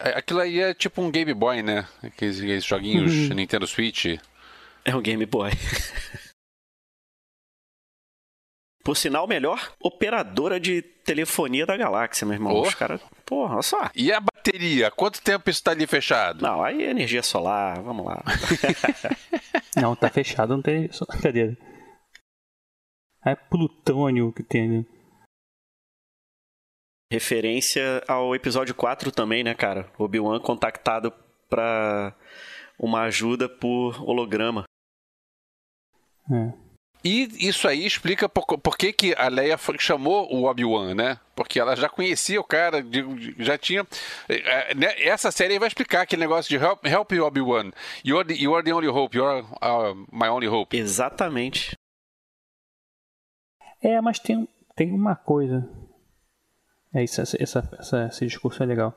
Aquilo aí é tipo um Game Boy, né? Aqueles, aqueles joguinhos uhum. Nintendo Switch. É um Game Boy. Por sinal, melhor operadora de telefonia da galáxia, meu irmão. Oh. Os caras. Porra, olha só. E a bateria? Quanto tempo isso tá ali fechado? Não, aí é energia solar, vamos lá. não, tá fechado, não tem. Cadê? É plutônio que tem ali referência ao episódio 4 também, né, cara? Obi-Wan contactado pra uma ajuda por holograma. É. E isso aí explica por, por que, que a Leia chamou o Obi-Wan, né? Porque ela já conhecia o cara, já tinha. É, né? Essa série vai explicar aquele negócio de Help, help Obi-Wan. You're, the, you're the only hope, you're uh, my only hope. Exatamente. É, mas tem, tem uma coisa é isso, essa, essa, esse discurso é legal.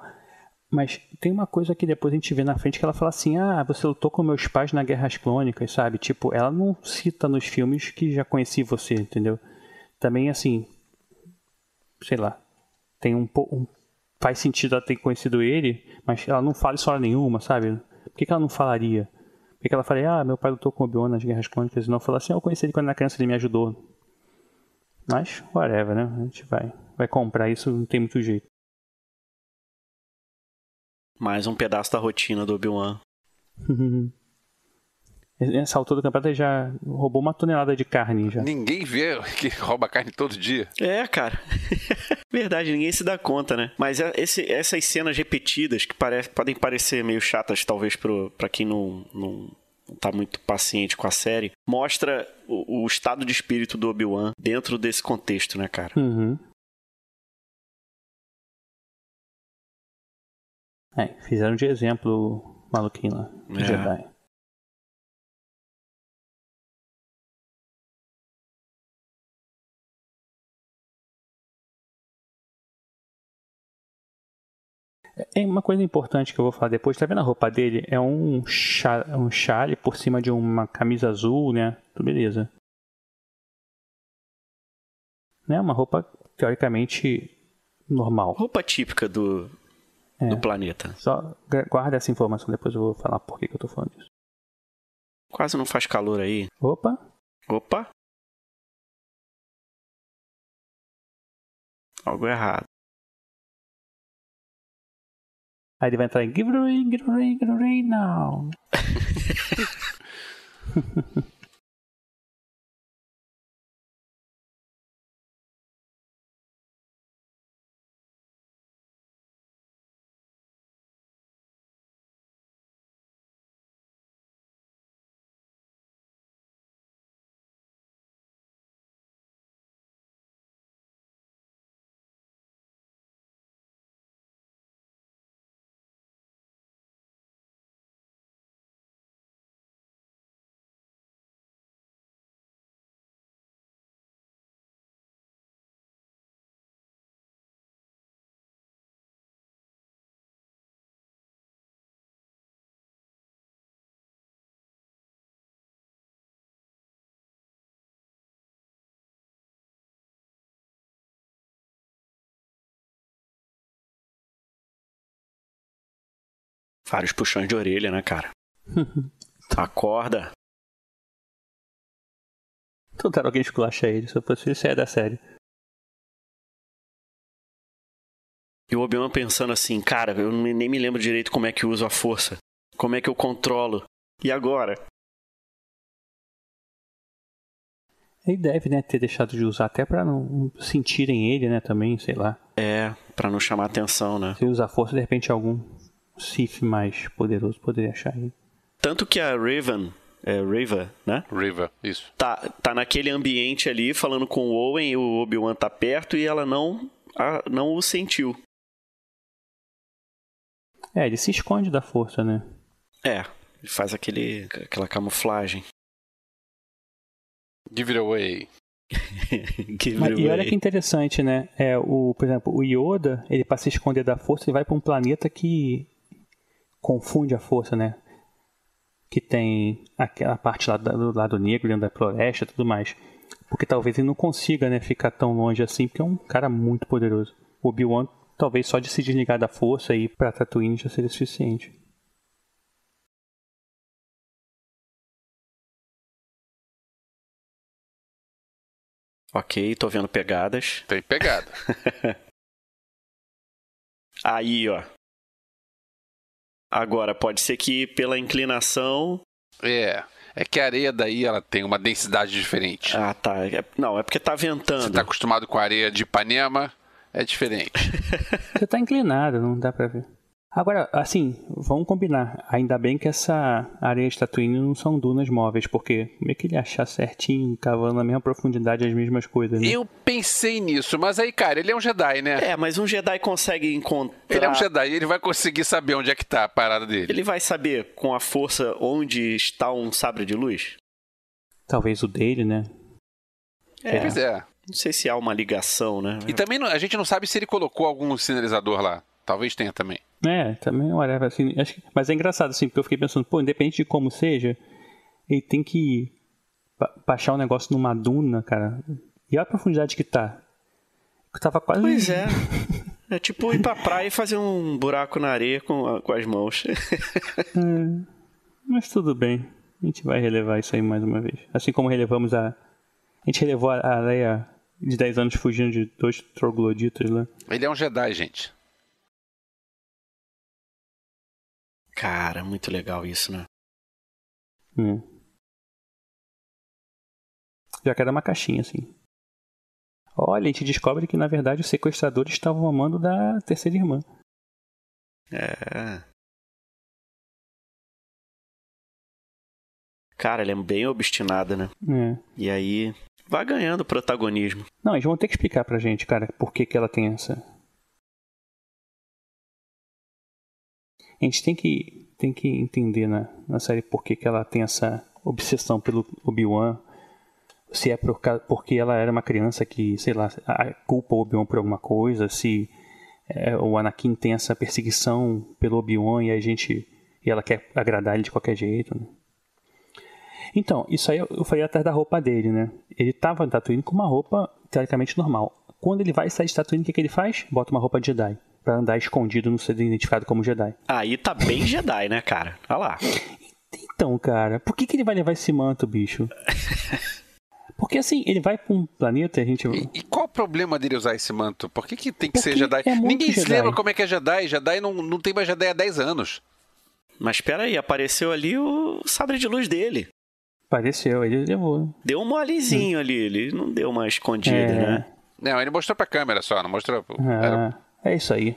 Mas tem uma coisa que depois a gente vê na frente que ela fala assim: ah, você lutou com meus pais na Guerras Clônicas, sabe? Tipo, ela não cita nos filmes que já conheci você, entendeu? Também, assim, sei lá, tem um pouco. Faz sentido ela ter conhecido ele, mas ela não fala história nenhuma, sabe? Por que, que ela não falaria? Por que, que ela falaria, ah, meu pai lutou com o Obi-Wan nas Guerras Clônicas e não falou assim, eu conheci ele quando era criança, ele me ajudou. Mas, whatever, né? A gente vai, vai comprar isso, não tem muito jeito. Mais um pedaço da rotina do Obi-Wan. Nessa altura do campeonato ele já roubou uma tonelada de carne já. Ninguém vê que rouba carne todo dia. É, cara. Verdade, ninguém se dá conta, né? Mas é, esse, essas cenas repetidas que pare, podem parecer meio chatas, talvez, para quem não, não, não tá muito paciente com a série, mostra o, o estado de espírito do Obi-Wan dentro desse contexto, né, cara? Uhum. É, fizeram de exemplo o maluquinho lá, o É. Jedi. É uma coisa importante que eu vou falar depois, tá vendo a roupa dele? É um, cha um chale por cima de uma camisa azul, né? Tudo beleza. Né? Uma roupa teoricamente normal. Roupa típica do, É. do planeta. Só gu- guarda essa informação, depois eu vou falar por que, que eu tô falando disso. Quase não faz calor aí. Opa, Opa! Algo errado. aí ele vai entrar em Give it a ring, give it a ring, give it a ring now. Vários puxões de orelha, né, cara? Acorda. Tentaram alguém esculachar ele, se eu fosse ele, saia da série. E o Obi-Wan pensando assim, cara, eu nem me lembro direito como é que eu uso a força. Como é que eu controlo. E agora? Ele deve, né, ter deixado de usar até pra não sentirem ele, né, também, sei lá. É, pra não chamar atenção, né? Se usar força, de repente algum Sith mais poderoso poderia achar ele. Tanto que a Raven, é né? River, isso. Tá, tá naquele ambiente ali falando com o Owen e o Obi-Wan tá perto e ela não, a- não o sentiu. É, ele se esconde da força, né? É, ele faz aquele, aquela camuflagem. Give it away. Give Mas, it e olha away. que interessante, né? É, o, por exemplo, o Yoda, ele para se esconder da força, ele vai para um planeta que confunde a força, né? Que tem aquela parte lá do lado negro, dentro da floresta e tudo mais. Porque talvez ele não consiga, né, ficar tão longe assim, porque é um cara muito poderoso. O Obi-Wan, talvez só de se desligar da força e ir pra Tatooine já seria suficiente. Ok, tô vendo pegadas. Tem pegada. Aí, ó. Agora, pode ser que pela inclinação. é. É que a areia daí ela tem uma densidade diferente. Ah, tá. É- Não, é porque tá ventando. Você tá acostumado com a areia de Ipanema, é diferente. Você tá inclinado, não dá pra ver. Agora, assim, vamos combinar. Ainda bem que essa areia de Tatooine não são dunas móveis, porque como é que ele ia achar certinho, cavando na mesma profundidade as mesmas coisas, né? Eu pensei nisso, mas aí, cara, ele é um Jedi, né? É, mas um Jedi consegue encontrar. Ele é um Jedi, ele vai conseguir saber onde é que tá a parada dele. Ele vai saber com a força onde está um sabre de luz? Talvez o dele, né? É, Pois é. não sei se há uma ligação, né? E também a gente não sabe se ele colocou algum sinalizador lá. Talvez tenha também. É, também, olha, assim, acho que, mas é engraçado, assim, porque eu fiquei pensando, pô, independente de como seja, ele tem que baixar o um negócio numa duna, cara. E olha a profundidade que tá. Eu tava quase. Pois é. É tipo ir pra praia e fazer um buraco na areia com, com as mãos. é, mas tudo bem. A gente vai relevar isso aí mais uma vez. Assim como relevamos a. A gente relevou a areia de 10 anos fugindo de dois trogloditas lá. Ele é um Jedi, gente. Cara, muito legal isso, né? Hum. Já que era uma caixinha, assim. Olha, a gente descobre que na verdade os sequestradores estavam amando da terceira irmã. É. Cara, ela é bem obstinada, né? É. E aí vai ganhando protagonismo. Não, eles vão ter que explicar pra gente, cara, por que, que ela tem essa. A gente tem que, tem que entender na, na série por que, que ela tem essa obsessão pelo Obi-Wan. Se é por, porque ela era uma criança que, sei lá, culpa o Obi-Wan por alguma coisa, se é, o Anakin tem essa perseguição pelo Obi-Wan e a gente e ela quer agradar ele de qualquer jeito. Né? Então, isso aí eu falei atrás da roupa dele, né? Ele tava em Tatooine com uma roupa teoricamente normal. Quando ele vai sair de Tatooine, o que, que ele faz? Bota uma roupa de Jedi. Pra andar escondido, não ser identificado como Jedi. Aí tá bem Jedi, né, cara? Olha lá. Então, cara, por que, que ele vai levar esse manto, bicho? Porque assim, ele vai pra um planeta e a gente. E, e, qual o problema dele usar esse manto? Por que, que tem que Porque ser Jedi? É Ninguém Jedi. se lembra como é que é Jedi. Jedi não, não tem mais Jedi há 10 anos. Mas espera aí, apareceu ali o sabre de luz dele. Apareceu, ele levou. Deu um molezinho hum. ali, ele não deu uma escondida, é... né? Não, ele mostrou pra câmera só, não mostrou. É, Era... é isso aí.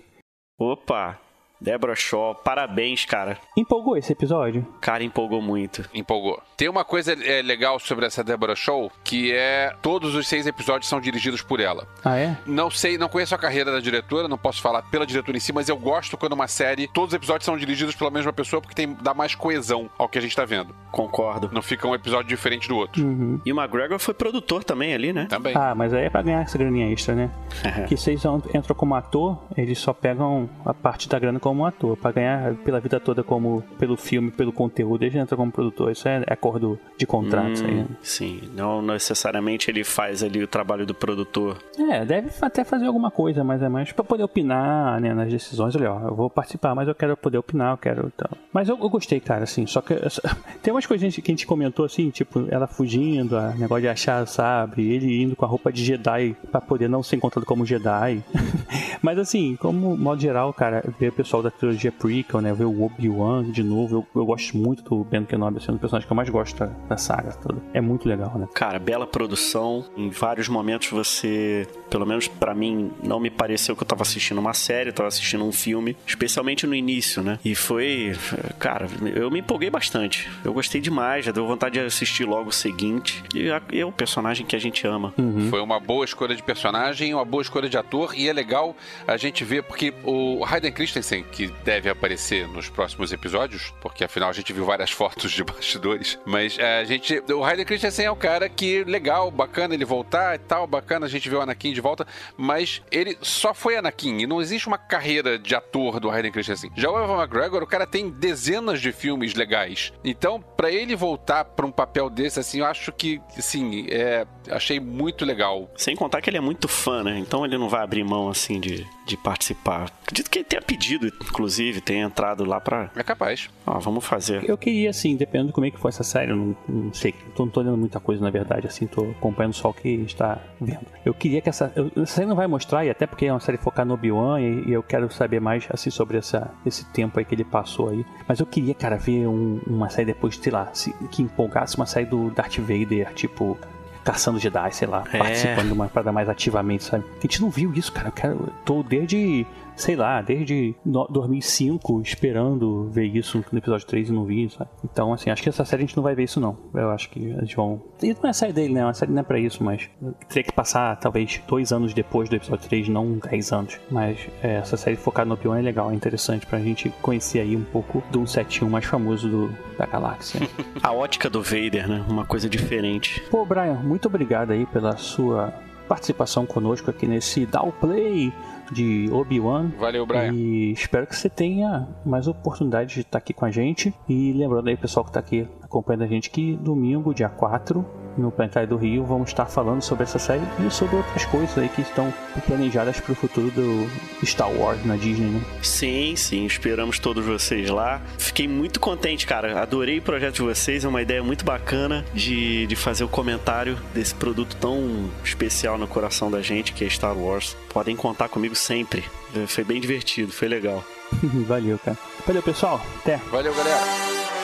Opa, Débora Shaw, parabéns, cara. Empolgou esse episódio? Cara, empolgou muito. Empolgou. Tem uma coisa é, legal sobre essa Débora Shaw, que é todos os seis episódios são dirigidos por ela. Ah, é? Não sei, não conheço a carreira da diretora, não posso falar pela diretora em si, mas eu gosto quando uma série, todos os episódios são dirigidos pela mesma pessoa, porque tem, dá mais coesão ao que a gente tá vendo. Concordo. Não fica um episódio diferente do outro. Uhum. E o McGregor foi produtor também ali, né? Também. Ah, mas aí é pra ganhar essa graninha extra, né? que vocês entram como ator, eles só pegam a parte da grana como ator, pra ganhar pela vida toda como pelo filme, pelo conteúdo, ele entra como produtor. Isso é acordo de contrato. Hum, aí, né? Sim, não necessariamente ele faz ali o trabalho do produtor. É, deve até fazer alguma coisa, mas é mais pra poder opinar né, nas decisões. Olha, ó, eu vou participar, mas eu quero poder opinar, eu quero. Então. Mas eu, eu gostei, cara, assim. Só que tem umas coisinhas que a gente comentou assim, tipo, ela fugindo, a negócio de achar, sabe? Ele indo com a roupa de Jedi pra poder não ser encontrado como Jedi. mas assim, como modo geral, cara, ver o pessoal da trilogia Pre prequel, né? Ver o Obi-Wan de novo. Eu, eu gosto muito do Ben Kenobi, sendo assim, um personagem que eu mais gosto da, da saga toda. É muito legal, né? Cara, bela produção. Em vários momentos você, pelo menos para mim, não me pareceu que eu tava assistindo uma série, eu tava assistindo um filme, especialmente no início, né? E foi, cara, eu me empolguei bastante. Eu gostei demais, já deu vontade de assistir logo o seguinte. E é o personagem que a gente ama. Uhum. Foi uma boa escolha de personagem, uma boa escolha de ator, e é legal a gente ver, porque o Hayden Christensen, que deve aparecer nos próximos episódios, porque afinal a gente viu várias fotos de bastidores. Mas é, a gente. O Hayden Christensen é o cara que, legal, bacana ele voltar e tal, bacana a gente ver o Anakin de volta, mas ele só foi Anakin e não existe uma carreira de ator do Hayden Christensen. Já o Evan McGregor, o cara tem dezenas de filmes legais. Então, para ele voltar para um papel desse, assim, eu acho que, sim, é, achei muito legal. Sem contar que ele é muito fã, né? Então ele não vai abrir mão, assim, de, de participar. Acredito que ele tenha pedido, inclusive, tem entrado lá pra. É capaz. Ó, vamos fazer. Eu queria, assim, dependendo de como é que foi essa série, eu não, não sei, tô, não tô lendo muita coisa na verdade, assim, tô acompanhando só o que está vendo. Eu queria que essa. Eu, essa série não vai mostrar, e até porque é uma série focada no Obi-Wan, e, e, eu quero saber mais, assim, sobre essa, esse tempo aí que ele passou aí. Mas eu queria, cara, ver um, uma série depois, sei lá, se, que empolgasse uma série do Darth Vader, tipo caçando Jedi, sei lá, é. participando de uma parada mais ativamente, sabe? A gente não viu isso, cara. Eu quero, tô desde sei lá, desde 2005 esperando ver isso no episódio 3 e não vi, sabe? Então, assim, acho que essa série a gente não vai ver isso não. Eu acho que eles vão... E não é a série dele, né? A série não é pra isso, mas teria que passar talvez dois anos depois do episódio 3, não 10 anos. Mas é, essa série focada no Obi-Wan é legal, é interessante pra gente conhecer aí um pouco do 171 mais famoso do, da galáxia. a ótica do Vader, né? Uma coisa diferente. Pô, Brian, muito obrigado aí pela sua participação conosco aqui nesse Down Play de Obi-Wan. Valeu, Brian. E espero que você tenha mais oportunidade de estar aqui com a gente. E lembrando aí, pessoal que está aqui acompanhando a gente, que domingo, dia 4, no Planetário do Rio, vamos estar falando sobre essa série e sobre outras coisas aí que estão planejadas para o futuro do Star Wars na Disney, né? Sim, sim, esperamos todos vocês lá. Fiquei muito contente, cara. Adorei o projeto de vocês, é uma ideia muito bacana de, de fazer o comentário desse produto tão especial no coração da gente, que é Star Wars. Podem contar comigo sempre. Foi bem divertido, foi legal. Valeu, cara. Valeu, pessoal. Até. Valeu, galera.